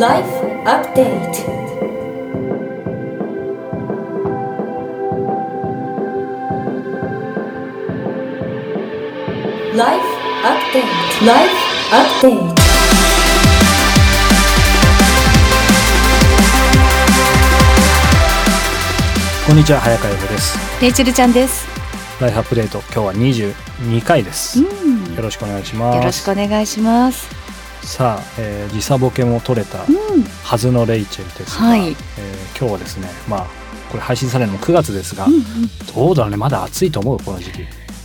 Life Update. こんにちは早川洋です。レイチェルちゃんです。ライフアップデート今日は22回です、うん。よろしくお願いします。よろしくお願いします。さあ、えー時差ボケも取れたうん、はずのレイチェルですが、はい。えー今日はですねまあこれ配信されるのも9月ですが、うんうん。どうだろうねまだ暑いと思うこの時期。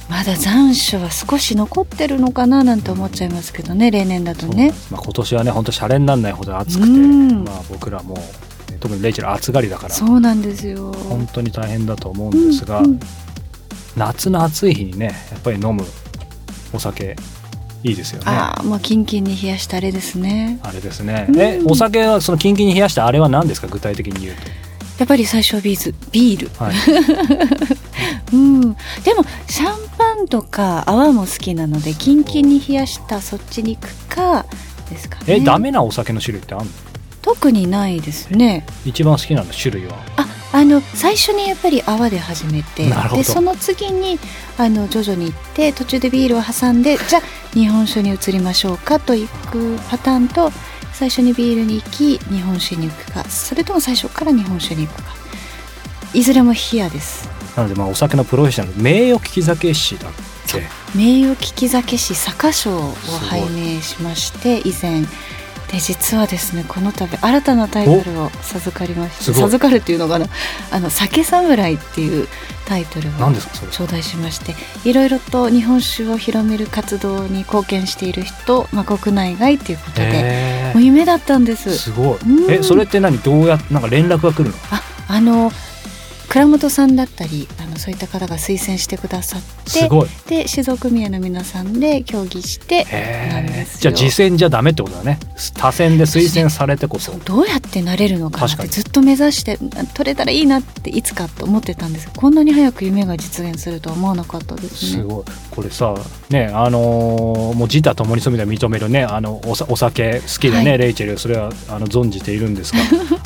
まだ残暑は少し残ってるのかななんて思っちゃいますけどね、例年だとね。まあ、今年はね本当シャレにならないほど暑くて、うん。まあ、僕らもえー特にレイチェル暑がりだからそうなんですよ。本当に大変だと思うんですが、うんうん。夏の暑い日にねやっぱり飲むお酒いいですよねああ、もうキンキンに冷やしたあれですね。あれですね。うんえ、お酒はそのキンキンに冷やしたあれは何ですか？具体的に言うと。やっぱり最初はビーズ、ビール。はい。うん。でもシャンパンとか泡も好きなので、キンキンに冷やしたそっちに行くかですかね。え、ダメなお酒の種類ってあんの？特にないですね。一番好きなの種類は？ああの最初にやっぱり泡で始めてでその次にあの徐々に行って途中でビールを挟んでじゃあ日本酒に移りましょうかといくパターンと最初にビールに行き日本酒に行くか。それとも最初から日本酒に行くか。いずれも冷やです。なのでまあお酒のプロフェッショナル名誉利き酒師だって。名誉利き酒師坂賞を拝命しまして以前で実はですねこの度新たなタイトルを授かりましてすごい授かるっていうのかなあの酒侍っていうタイトルを。頂戴しましていろいろと日本酒を広める活動に貢献している人、まあ、国内外ということでへもう夢だったんですすごい。うんえ、それって何？どうやなんか連絡が来るの？ああの倉本さんだったりあのそういった方が推薦してくださってすごい。で酒造組合の皆さんで協議してじゃあ次戦じゃダメってことだね。他戦で推薦されてこそ。どうやってなれるのかなってずっと目指して取れたらいいなっていつかと思ってたんです。こんなに早く夢が実現するとは思わなかったですね。すごい。これさねあのーもう自他ともにそういう意味では認めるねあのお酒好きでね、はい。レイチェルそれはあの存じているんですが。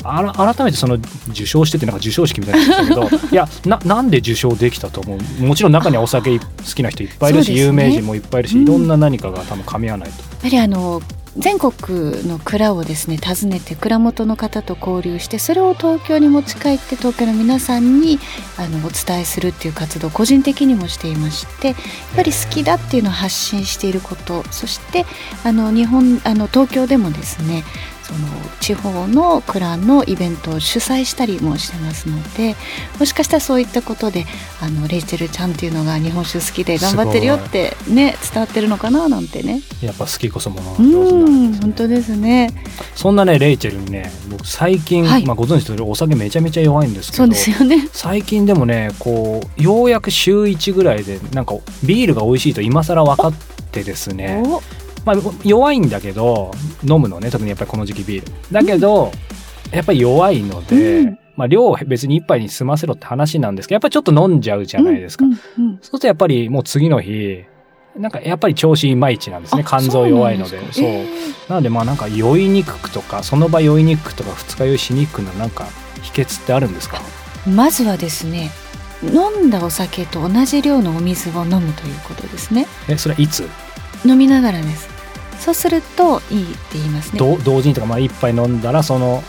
あら 改めてその受賞してってなんか授賞式みたいになけどいやななんで受賞できたと思う？もちろん中にはお酒好きな人いっぱいいるし、ね。有名人もいっぱいいるし、うん。いろんな何かが多分噛み合わないと。やっぱりあの全国の蔵をですね訪ねて蔵元の方と交流してそれを東京に持ち帰って東京の皆さんにあのお伝えするっていう活動を個人的にもしていましてやっぱり好きだっていうのを発信していることそしてあの日本あの東京でもですねその地方の蔵のイベントを主催したりもしてますのでもしかしたらそういったことであのレイチェルちゃんっていうのが日本酒好きで頑張ってるよってね伝わってるのかななんてね。やっぱ好きこそものう上手なんんですね本当ですね。そんなねレイチェルにね僕最近、はいまあ、ご存知の通りお酒めちゃめちゃ弱いんですけどそうですよね。最近でもねこうようやく週1ぐらいでなんかビールが美味しいと今更分かってですね、おまあ、弱いんだけど飲むのね特にやっぱりこの時期ビール。だけど、やっぱり弱いので、うん。まあ、量を別に一杯に済ませろって話なんですけどやっぱりちょっと飲んじゃうじゃないですか、うんうんそうするとやっぱりもう次の日なんかやっぱり調子いまいちなんですね。あ肝臓弱いので。そうなえなのでまあなんか酔いにくくとかその場酔いにくくとか二日酔いしにくくのなんか秘訣ってあるんですか？ーまずはですね飲んだお酒と同じ量のお水を飲むということですね。えそれはいつ？飲みながらです。そうするといいって言いますね。ど同時にとかまあ一杯飲んだらその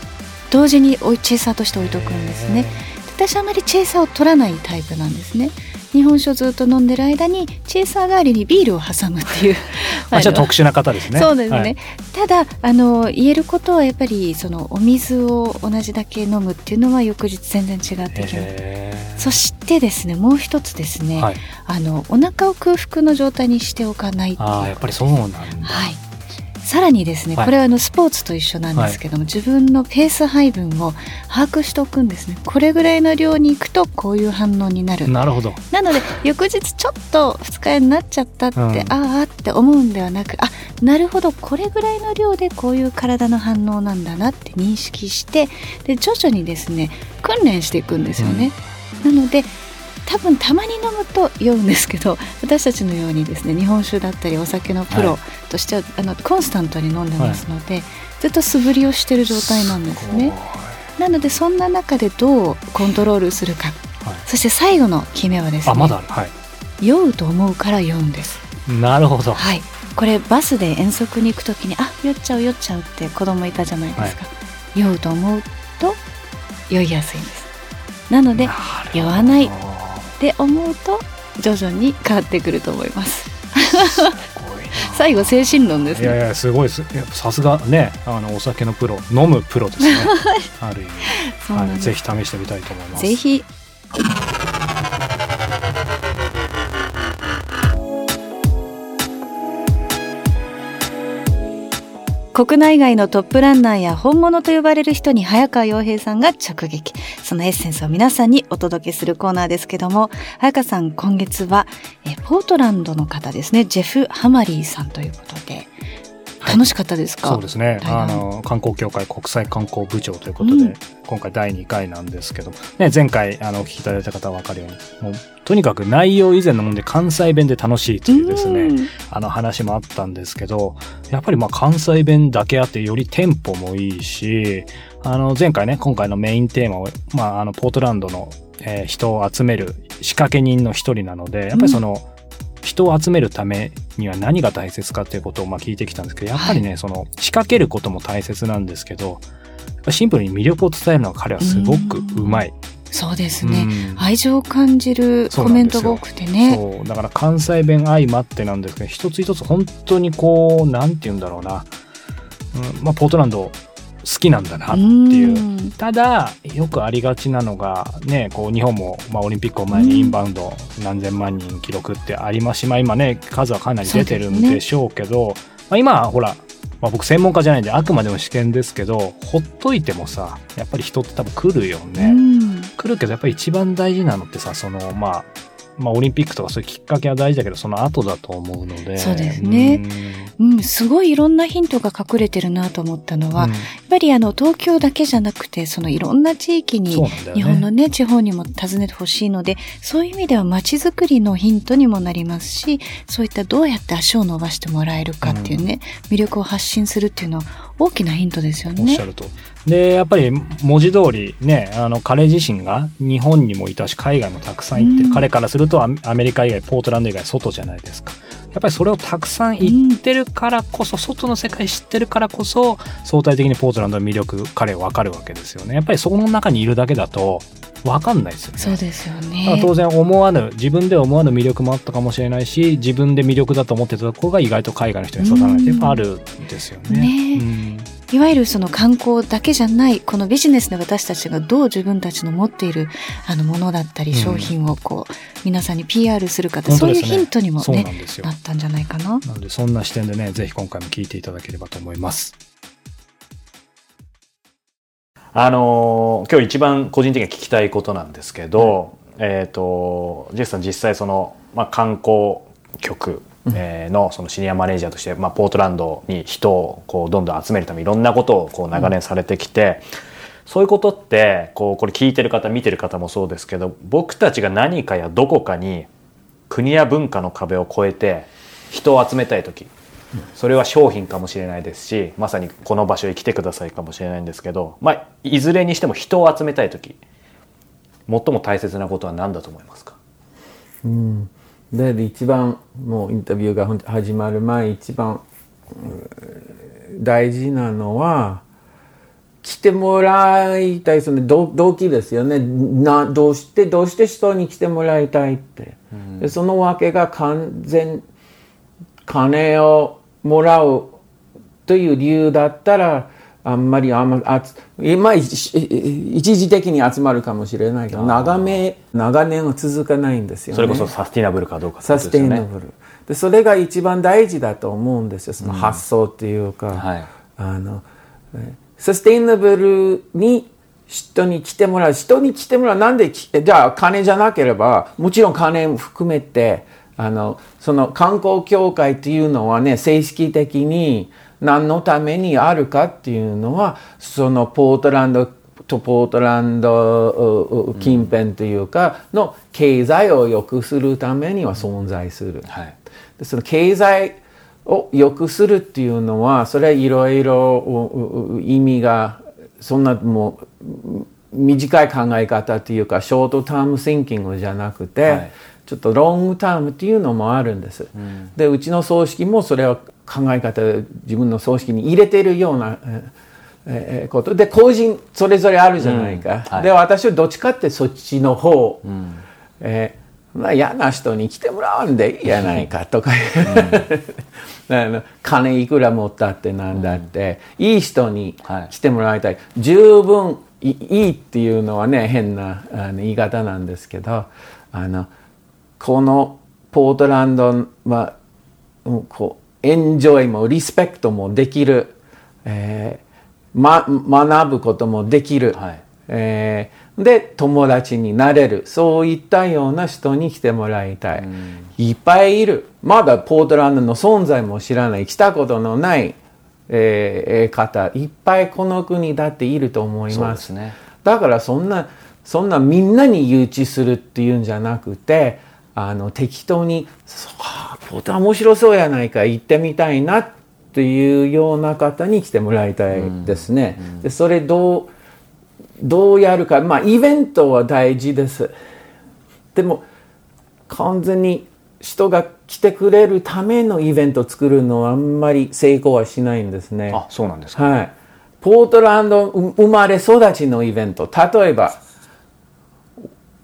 同時においチェイサーとして置いとくんですね私あまりチェイサーを取らないタイプなんですね。日本酒をずっと飲んでる間にチェイサー代わりにビールを挟むっていう。ま あ、じゃあ特殊な方ですね。そうですね、はい。ただあの言えることはやっぱりそのお水を同じだけ飲むっていうのは翌日全然違ってきます。そしてですねもう一つですね、はい、あのお腹を空腹の状態にしておかないっていう。ああやっぱりそうなんだ、はいさらにですね、はい。これはあのスポーツと一緒なんですけども、自分のペース配分を把握しておくんですね。これぐらいの量に行くとこういう反応になる。なるほど。なので翌日ちょっと二日酔いになっちゃったって、うん。ああって思うんではなくあなるほど。これぐらいの量でこういう体の反応なんだなって認識してで徐々にですね訓練していくんですよね。なので多分たまに飲むと酔うんですけど私たちのようにですね日本酒だったりお酒のプロとしては、あのコンスタントに飲んでますので、ずっと素振りをしてる状態なんですね。なのでそんな中でどうコントロールするか、はい。そして最後の決めはですねあまだある。はい。酔うと思うから酔うんです。なるほど。はい。これバスで遠足に行く時にあ酔っちゃう酔っちゃうって子供いたじゃないですか、酔うと思うと酔いやすいんです。なので酔わないって思うと徐々に変わってくると思います。すごいな。最後精神論ですね。いやいやすごいです。さすがねあのお酒のプロ飲むプロですね。ある意味。はい、ぜひ試してみたいと思います。ぜひ国内外のトップランナーや本物と呼ばれる人に早川洋平さんが直撃。そのエッセンスを皆さんにお届けするコーナーですけども早川さん今月はえポートランドの方ですね。ジェフ・ハマリーさんということで。楽しかったですか、そうですね。あの観光協会国際観光部長ということで、うん。今回第2回なんですけど、ね、前回あのお聞きいただいた方は分かるようにもうとにかく内容以前のもんで関西弁で楽しいというですね、うん。あの話もあったんですけど、やっぱりまあ関西弁だけあってよりテンポもいいし、あの前回ね、今回のメインテーマを、まああのポートランドの、えー人を集める仕掛け人の一人なので、やっぱりその、人を集めるためには何が大切かっていうことをまあ聞いてきたんですけど、やっぱりね、その仕掛けることも大切なんですけど、シンプルに魅力を伝えるのは彼はすごくうまい。そうですね、うん。愛情を感じるコメントが多くてね。そう。だから関西弁相まってなんですけど一つ一つ本当にこうなんて言うんだろうな、うんまあ、ポートランド好きなんだなっていう。うん。ただよくありがちなのがねこう日本も、まあ、オリンピックを前にインバウンド何千万人記録ってあります。し、まあ、今ね数はかなり出てるんでしょうけどまあ、今はほら、まあ、僕専門家じゃないんであくまでも試験ですけどほっといてもさやっぱり人って多分来るよね。うん。来るけどやっぱり一番大事なのってさそのまあまあオリンピックとかそういうきっかけは大事だけどその後だと思うので。そうですね。うん。うん、すごいいろんなヒントが隠れてるなと思ったのは、うん。やっぱりあの東京だけじゃなくてそのいろんな地域に日本のね地方にも訪ねてほしいのでそういう意味では街づくりのヒントにもなりますしそういったどうやって足を伸ばしてもらえるかっていうね、魅力を発信するっていうのは大きなヒントですよねおっしゃ。ると。で、やっぱり文字通りね、あの、彼自身が日本にもいたし、海外もたくさん行って彼からするとアメリカ以外、ポートランド以外、外じゃないですか。やっぱりそれをたくさん行ってるからこそ、外の世界知ってるからこそ、相対的にポートランドの魅力、彼はわかるわけですよね。やっぱりそこの中にいるだけだと、わかんないですよね。そうですよね。当然思わぬ自分で思わぬ魅力もあったかもしれないし自分で魅力だと思ってたところが意外と海外の人に刺さらないってやっぱあるんですよね。ねうんいわゆるその観光だけじゃないこのビジネスで私たちがどう自分たちの持っているあのものだったりうん商品をこう、皆さんに PR するかって、そういうヒントにもそうねな。ったんじゃないかな。なのでそんな視点でねぜひ今回も聞いていただければと思います。あのー今日一番個人的には聞きたいことなんですけど、えっ、とジェフさん実際その、まあ、観光局、えーのそのシニアマネージャーとして、まあ、ポートランドに人をこうどんどん集めるためにいろんなことをこう長年されてきて、そういうことってこうこれ聞いてる方見てる方もそうですけど僕たちが何かやどこかに国や文化の壁を越えて人を集めたい時それは商品かもしれないですしまさにこの場所へ来てくださいかもしれないんですけど、まあ、いずれにしても人を集めたい時最も大切なことは何だと思いますか？うん、で一番もうインタビューが始まる前一番うん大事なのは来てもらいたいその動動機ですよね。などうしてどうして人に来てもらいたいって、でそのわけが完全金をもらうという理由だったらあんまりあんまあつ今一一時的に集まるかもしれないけど長め長年は続かないんですよね。それこそサスティナブルかどうかってこサステイとですよね。ナブル。でそれが一番大事だと思うんですよその発想っていうか、はい。あのえサステイナブルに人に来てもらう。人に来てもらう。なんできじゃあ金じゃなければもちろん金も含めてあのその観光協会っていうのはね正式的に何のためにあるかっていうのはそのポートランドとポートランド近辺というかの経済を良くするためには存在する。はいでその経済を良くするっていうのはそれはいろいろ意味がそんなもう短い考え方っていうかショートタームシンキングじゃなくて、はいちょっとロングタームっていうのもあるんです。でうちの葬式もそれを考え方自分の葬式に入れてるような。えこと。で個人それぞれあるじゃないか、はい。で私はどっちかってそっちの方、えーまあ、嫌な人に来てもらわんでいいやないかとか、あの金いくら持ったってなんだって、いい人にはい。来てもらいたい、十分いいいっていうのはね変なあの言い方なんですけどあのこのポートランドはうんこうエンジョイもリスペクトもできる、えーま、学ぶこともできる、はい。えーで友達になれるそういったような人に来てもらいたい、いっぱいいる。まだポートランドの存在も知らない来たことのない、えー方いっぱいこの国だっていると思いまですすね。だからそんなそんなみんなに誘致するっていうんじゃなくてあの適当に「そうあポートランド面白そうやないか行ってみたいな」っていうような方に来てもらいたいですね。でそれどうどうやるかまあイベントは大事です。でも完全に人が来てくれるためのイベントを作るのはあんまり成功はしないんですね。あそうなんですかはい。ポートランドう生まれ育ちのイベント。例えば、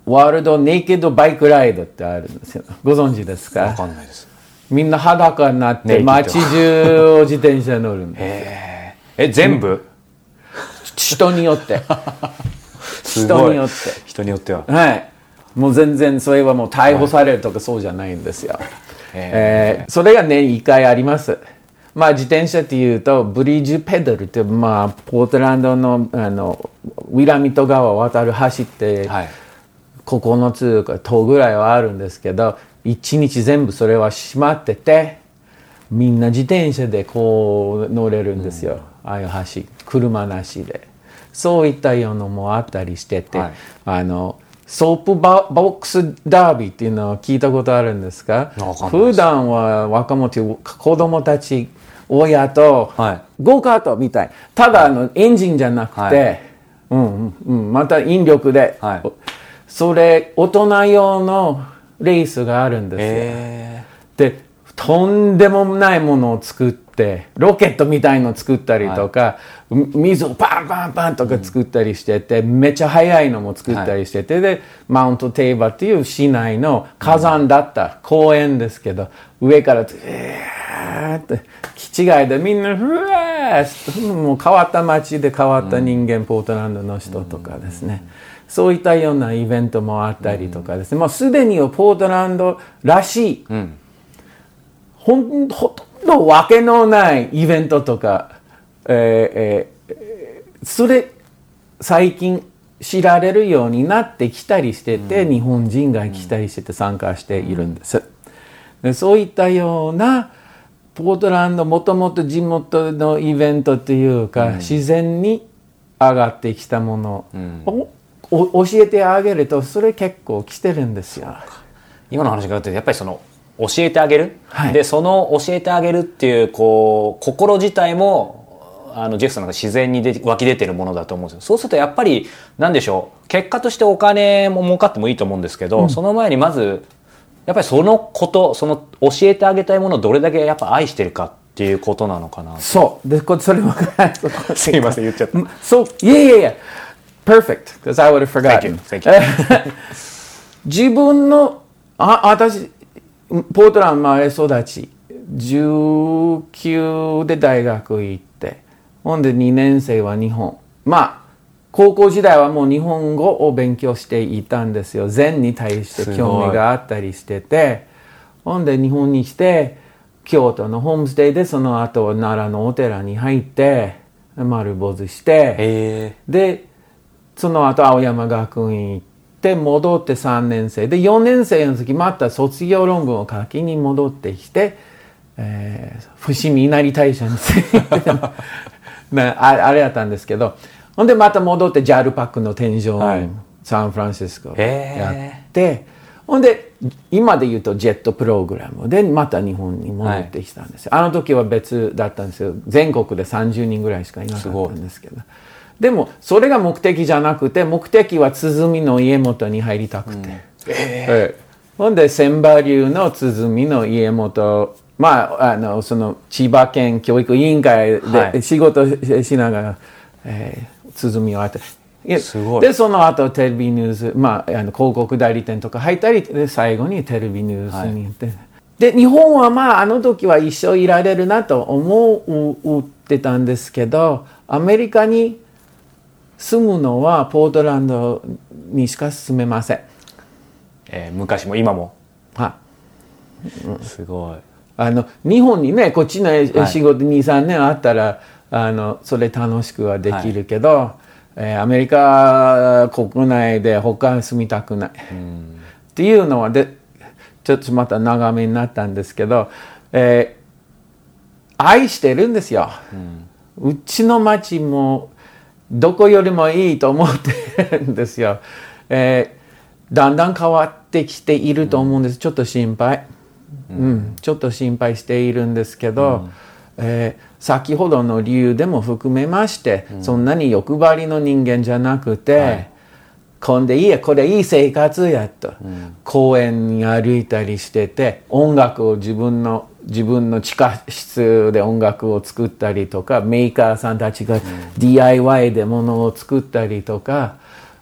ワールドネイケッドバイクライドってあるんですよ。ご存知ですわかかんないですみんな裸になって街中を自転車乗るんです。え全部？人によって。人によって。人によってははい。もう全然それはもう逮捕されるとかそうじゃないんですよ。へえーそれが年1回あります。まあ自転車っていうとブリッジペダルってまあポートランドのあのウィラミット川を渡る橋ってはい9つか10ぐらいはあるんですけど1日全部それは閉まっててみんな自転車でこう乗れるんですよ、ああいう橋車なしで。そういったようなのもあったりしてて、はい。あのソープボックスダービーっていうのは聞いたことあるんですか普段は若者子供たち親とはい。ゴーカートみたい。ただあのエンジンじゃなくて、はい。うんうんうん、また引力で、はいそれ大人用のレースがあるんですよ、えでとんでもないものを作ってロケットみたいのを作ったりとか、み水をパンパンパンとか作ったりしてて、めっちゃ速いのも作ったりしてて、でマウントテーバーっていう市内の火山だった公園ですけど上からえーって気違いでみんなふわーもう変わった街で変わった人間、ポートランドの人とかですね、そういったようなイベントもあったりとかですね、もうすでにポートランドらしい、ほんほとんどわけのないイベントとか、えーえーそれ最近知られるようになってきたりしてて、日本人が来たりしてて参加しているんです。でそういったようなポートランドもともと地元のイベントというか、自然に上がってきたもの。を、お教えてあげるとそれ結構来てるんですよ。今の話があってやっぱりその教えてあげる、はい。でその教えてあげるっていうこう心自体もあのジェフさんが自然に出湧き出てるものだと思うんですよ。そうするとやっぱりなんでしょう？結果としてお金も儲かってもいいと思うんですけど、その前にまずやっぱりそのことその教えてあげたいものをどれだけやっぱ愛してるかっていうことなのかなそう。で、こそれも、すいません言っちゃった。そう、いやいやいや、perfect, because I would have forgotten. Thank you. 自分の、あ、私、ポートランド生まれ育ち、19で大学行って、ほんで2年生は日本。まあ、高校時代はもう日本語を勉強していたんですよ。禅に対して興味があったりしてて、ほんで日本に来て、京都のホームステイでその後奈良のお寺に入って、丸坊主して、でその後青山学院行って戻って3年生。で4年生の時また卒業論文を書きに戻ってきて、えー伏見稲荷大社に ああれやったんですけどほんでまた戻って JAL パックの添乗はい。員、サンフランシスコやって、ほんで今で言うとジェットプログラムでまた日本に戻ってきたんですよ、あの時は別だったんですよ。全国で30人ぐらいしかいなかったんですけどでもそれが目的じゃなくて目的は鼓の家元に入りたくて、ええほんで千葉流の鼓の家元まああのその千葉県教育委員会はい。で仕事ししながら、えー、鼓を当てすごい。でその後テレビニュース、まあ、あの広告代理店とか入ったりで最後にテレビニュースに行って、で日本はまああの時は一生いられるなと思ってたんですけどアメリカに住むのはポートランドにしか住めません。えー昔も今も。はい。すごい。あの日本にねこっちの仕事23年あったらあのそれ楽しくはできるけど、えーアメリカ国内で他に住みたくない、っていうのはでちょっとまた長めになったんですけど、えー愛してるんですよ、うちの町もどこよりもいいと思ってるんですよ、えーだんだん変わってきていると思うんです。ちょっと心配、うん、ちょっと心配しているんですけど、えー先ほどの理由でも含めまして、そんなに欲張りの人間じゃなくて、こんでいいやこれいい生活やと、公園に歩いたりしてて音楽を自分の自分の地下室で音楽を作ったりとかメーカーさんたちが DIY でものを作ったりとか、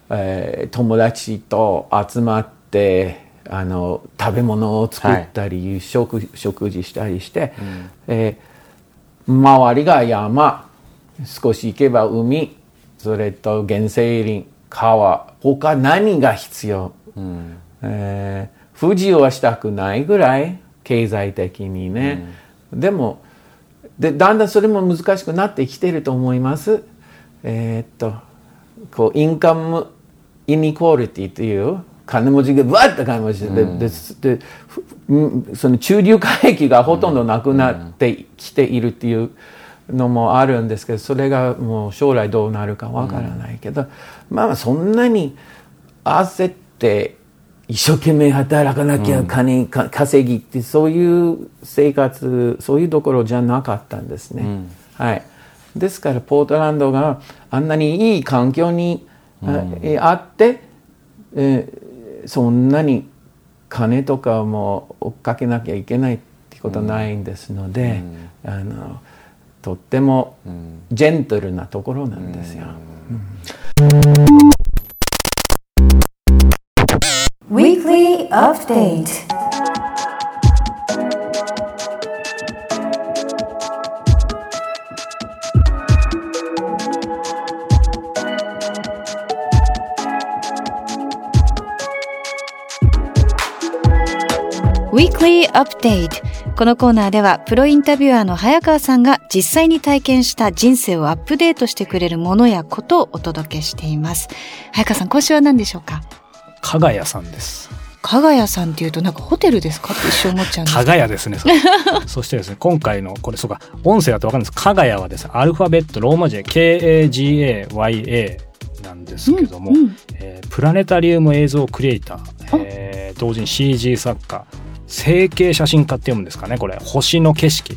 えー友達と集まってあの食べ物を作ったり、食食事したりして、えー周りが山少し行けば海それと原生林川他何が必要、えー不自由はしたくないぐらい経済的にね、でもでだんだんそれも難しくなってきてると思います。えーっとこうインカムイニクオリティという金持ちがバッと金持ちで,、ででふうんその中流階級がほとんどなくなってきているっていうのもあるんですけどそれがもう将来どうなるかわからないけど、まあそんなに焦って一生懸命働かなきゃ金、か稼ぎってそういう生活そういうところじゃなかったんですね。はい、ですからポートランドがあんなにいい環境に、あえあって、えーそんなに金とかも追っかけなきゃいけないってことないんですので、あのとってもジェントルなところなんですよ。Weekly Update. Weekly Update. このコーナーではプロインタビュアーの早川さんが実際に体験した人生をアップデートしてくれるものやことをお届けしています。早川さん今週は何でしょうか？加賀屋さんです。加賀屋さんっていうとなんかホテルですかって一瞬思っちゃうんです加賀屋ですね。それ。そしてですね、今回のこれそうか、音声だとわかるんです。加賀屋はです。ね、アルファベットローマ字で K-A-G-A-Y-A なんですけども、うんうんえープラネタリウム映像クリエイター、えー同時に CG 作家、成形写真家って読むんですかね、これ。星の景色。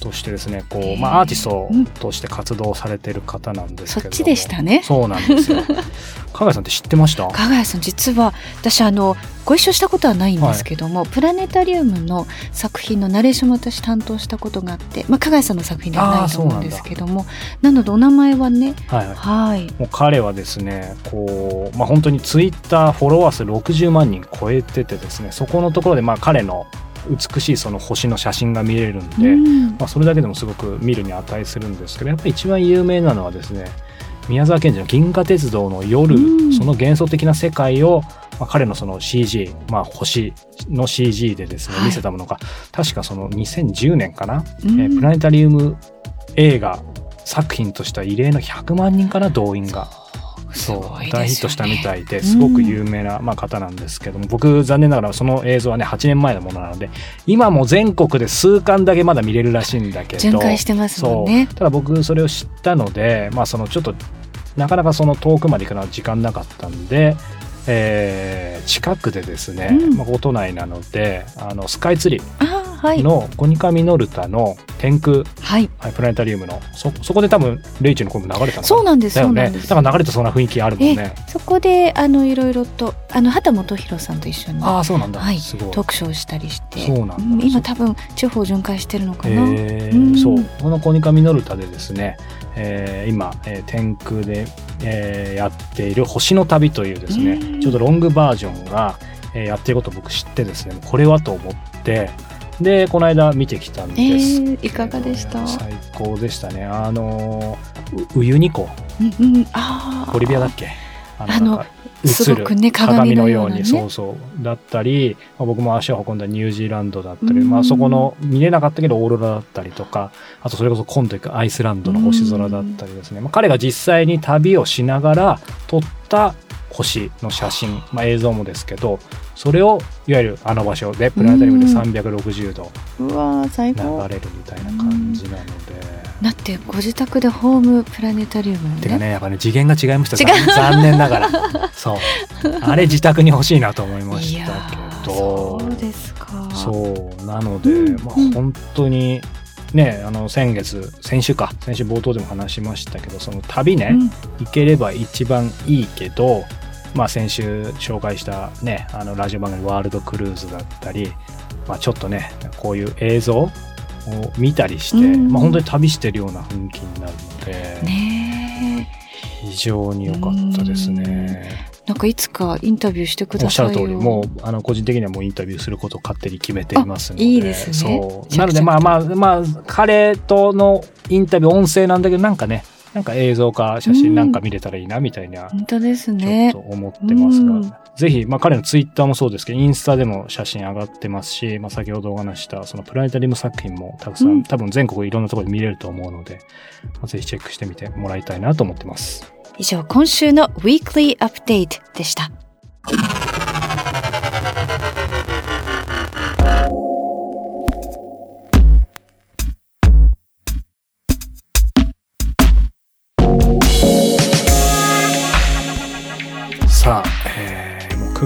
としてですね、こうまあアーティストとして活動されてる方なんですけれども、そっちでしたね。そうなんですよ。加賀屋さんって知ってました？加賀谷さん実は私あのご一緒したことはないんですけども、プラネタリウムの作品のナレーションも私担当したことがあって、まあ、加賀谷さんの作品ではないと思うんですけどもなのでお名前はねはいはい。はい。もう彼はですねこう、まあ、本当にツイッターフォロワー数60万人超えててですねそこのところでまあ彼の美しいその星の写真が見れるんで、うん。まあ、それだけでもすごく見るに値するんですけどやっぱり一番有名なのはですね宮沢賢治の「銀河鉄道の夜」うん。その幻想的な世界を、まあ、彼のその CG、まあ、星の CG でですねはい。見せたものが、確かその2010年かな、うん。えープラネタリウム映画作品としては異例の100万人かな動員が。すそうね。大ヒットしたみたいですごく有名な、まあ、方なんですけども僕残念ながらその映像はね8年前のものなので今も全国で数巻だけまだ見れるらしいんだけど巡回してますもんね。ただ僕それを知ったので、まあ、そのちょっとなかなかその遠くまで行くのは時間なかったんで、えー近くでですね、うん。まあ、都内なのであのスカイツリーのコニカミノルタの天空、はい。はい、プラネタリウムのそそこで多分レイチェルの声も流れたのかそうなんですだよね。だから流れてそうな雰囲気あるもんね。そこであのいろいろとあの畑基博さんと一緒にああそうなんだ、はい。すごい。トークショーしたりしてそうなん今多分地方巡回してるのかな、えーうん。そう。このコニカミノルタでですね、えー今、えー天空で、えーやっている星の旅というですね、うん。ちょっとロングバージョンが、えーやってることを僕知ってですねこれはと思ってでこの間見てきたんです、えーいかがでした？最高でしたね。あのウユニ湖うんうんあー。ボリビアだっけ？ああの映るすごくね鏡のようなね。そうそう。だったり、まあ、僕も足を運んだニュージーランドだったり、うん。まあ、そこの見れなかったけどオーロラだったりとかあとそれこそ今度行くアイスランドの星空だったりですね、まあ、彼が実際に旅をしながら撮った星の写真、まあ、映像もですけどそれをいわゆるあの場所でプラネタリウムで360度流高。れるみたいな感じなので。だってご自宅でホームプラネタリウムてかねねやっぱね次元が違いました。残残念ながら。そう。あれ自宅に欲しいなと思いましたーけどそうですか。そう。なので、うんまあうん。本当にねあの先月先週か。先週冒頭でも話しましたけどその旅ね、うん。行ければ一番いいけどまあ先週紹介したねあのラジオ番組「ワールドクルーズ」だったり、まあ、ちょっとねこういう映像を見たりして、うんまあ、本当に旅してるような雰囲気になるので、ね非常に良かったですね。えなんかいつかインタビューしてくおださいよっしゃる通り、もう、あの、個人的にはもうインタビューすることを勝手に決めていますので。あいいですねそう。なので、まあまあ、まあ、彼とのインタビュー音声なんだけど、なんかね、なんか映像か写真なんか見れたらいいな、みたいな、本当ですちょっねと思ってますうん。が、ぜひ、まあ彼のツイッターもそうですけど、インスタでも写真上がってますし、まあ先ほどお話した、そのプラネタリウム作品もたくさん、うん。多分全国いろんなところで見れると思うので、まあぜひチェックしてみてもらいたいなと思ってます。以上今週の Weekly Update でした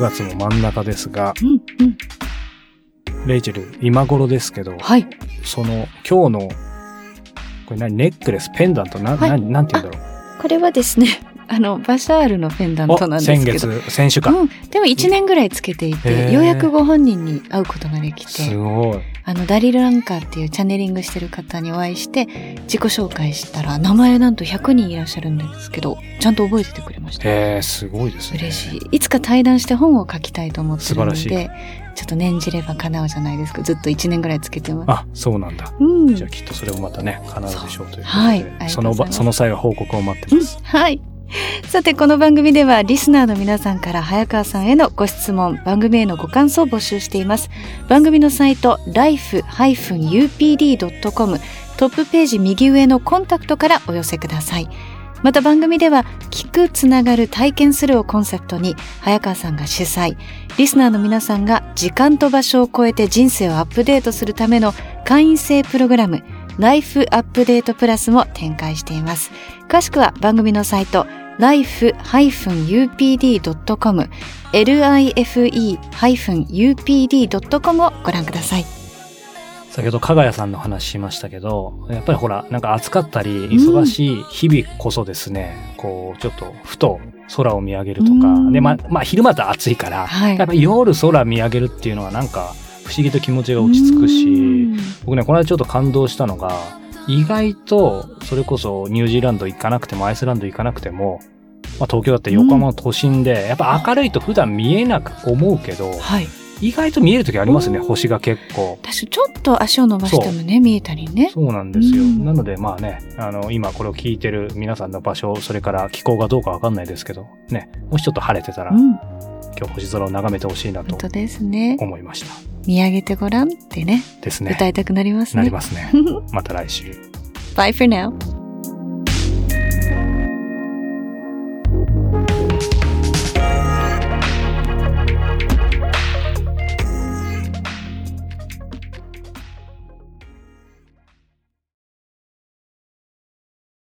9月も真ん中ですが、うんうん。レイチェル、今頃ですけど、はい。その今日のこれ何？ネックレス？ペンダント？な、はい。ななんて言うんだろこれはですね あのバシャールのペンダンうトなんですけど。月先週か、うん、でも1年ぐらいつけていへて、ー。ようやくご本人に会うことができすてごいあのダリル・ランカーっていうチャネリングしてる方にお会いして自己紹介したら名前なんと100人いらっしゃるんですけどちゃんと覚えててくれました。へえすごいですね。嬉しい。いつか対談して本を書きたいと思ってるのでちょっと念じれば叶うじゃないですか。ずっと1年ぐらいつけてますあそうなんだ、うん。じゃあきっとそれもまたね叶うでしょうということで、はい。その場その際は報告を待ってます、はい。さて、この番組ではリスナーの皆さんから早川さんへのご質問、番組へのご感想を募集しています。番組のサイト、life-upd.com トップページ右上のコンタクトからお寄せください。また番組では、聞く、つながる、体験するをコンセプトに、早川さんが主催、リスナーの皆さんが時間と場所を超えて人生をアップデートするための会員制プログラム、ライフアップデートプラスも展開しています。詳しくは番組のサイト life-upd.com life-upd.com をご覧ください。先ほど加賀谷さんの話しましたけどやっぱりほらなんか暑かったり忙しい日々こそですね、こうちょっとふと空を見上げるとか、うん。でままあ昼間だと暑いから、はい。やっぱり夜空見上げるっていうのはなんか不思議と気持ちが落ち着くし僕ねこの間ちょっと感動したのが意外とそれこそニュージーランド行かなくてもアイスランド行かなくても、まあ、東京だって横浜の都心で、やっぱ明るいと普段見えなく思うけどはい。意外と見える時ありますねうん星が結構。確かにちょっと足を伸ばしてもね、見えたりね。そうなんですよ。うんなのでまあね、あの、今これを聞いてる皆さんの場所、それから気候がどうかわかんないですけど、ね、もしちょっと晴れてたら、うん。今日星空を眺めてほしいなと本当ですね。思いました。見上げてごらんってね、ですね。歌いたくなりますね。なりますね。また来週。Bye for now.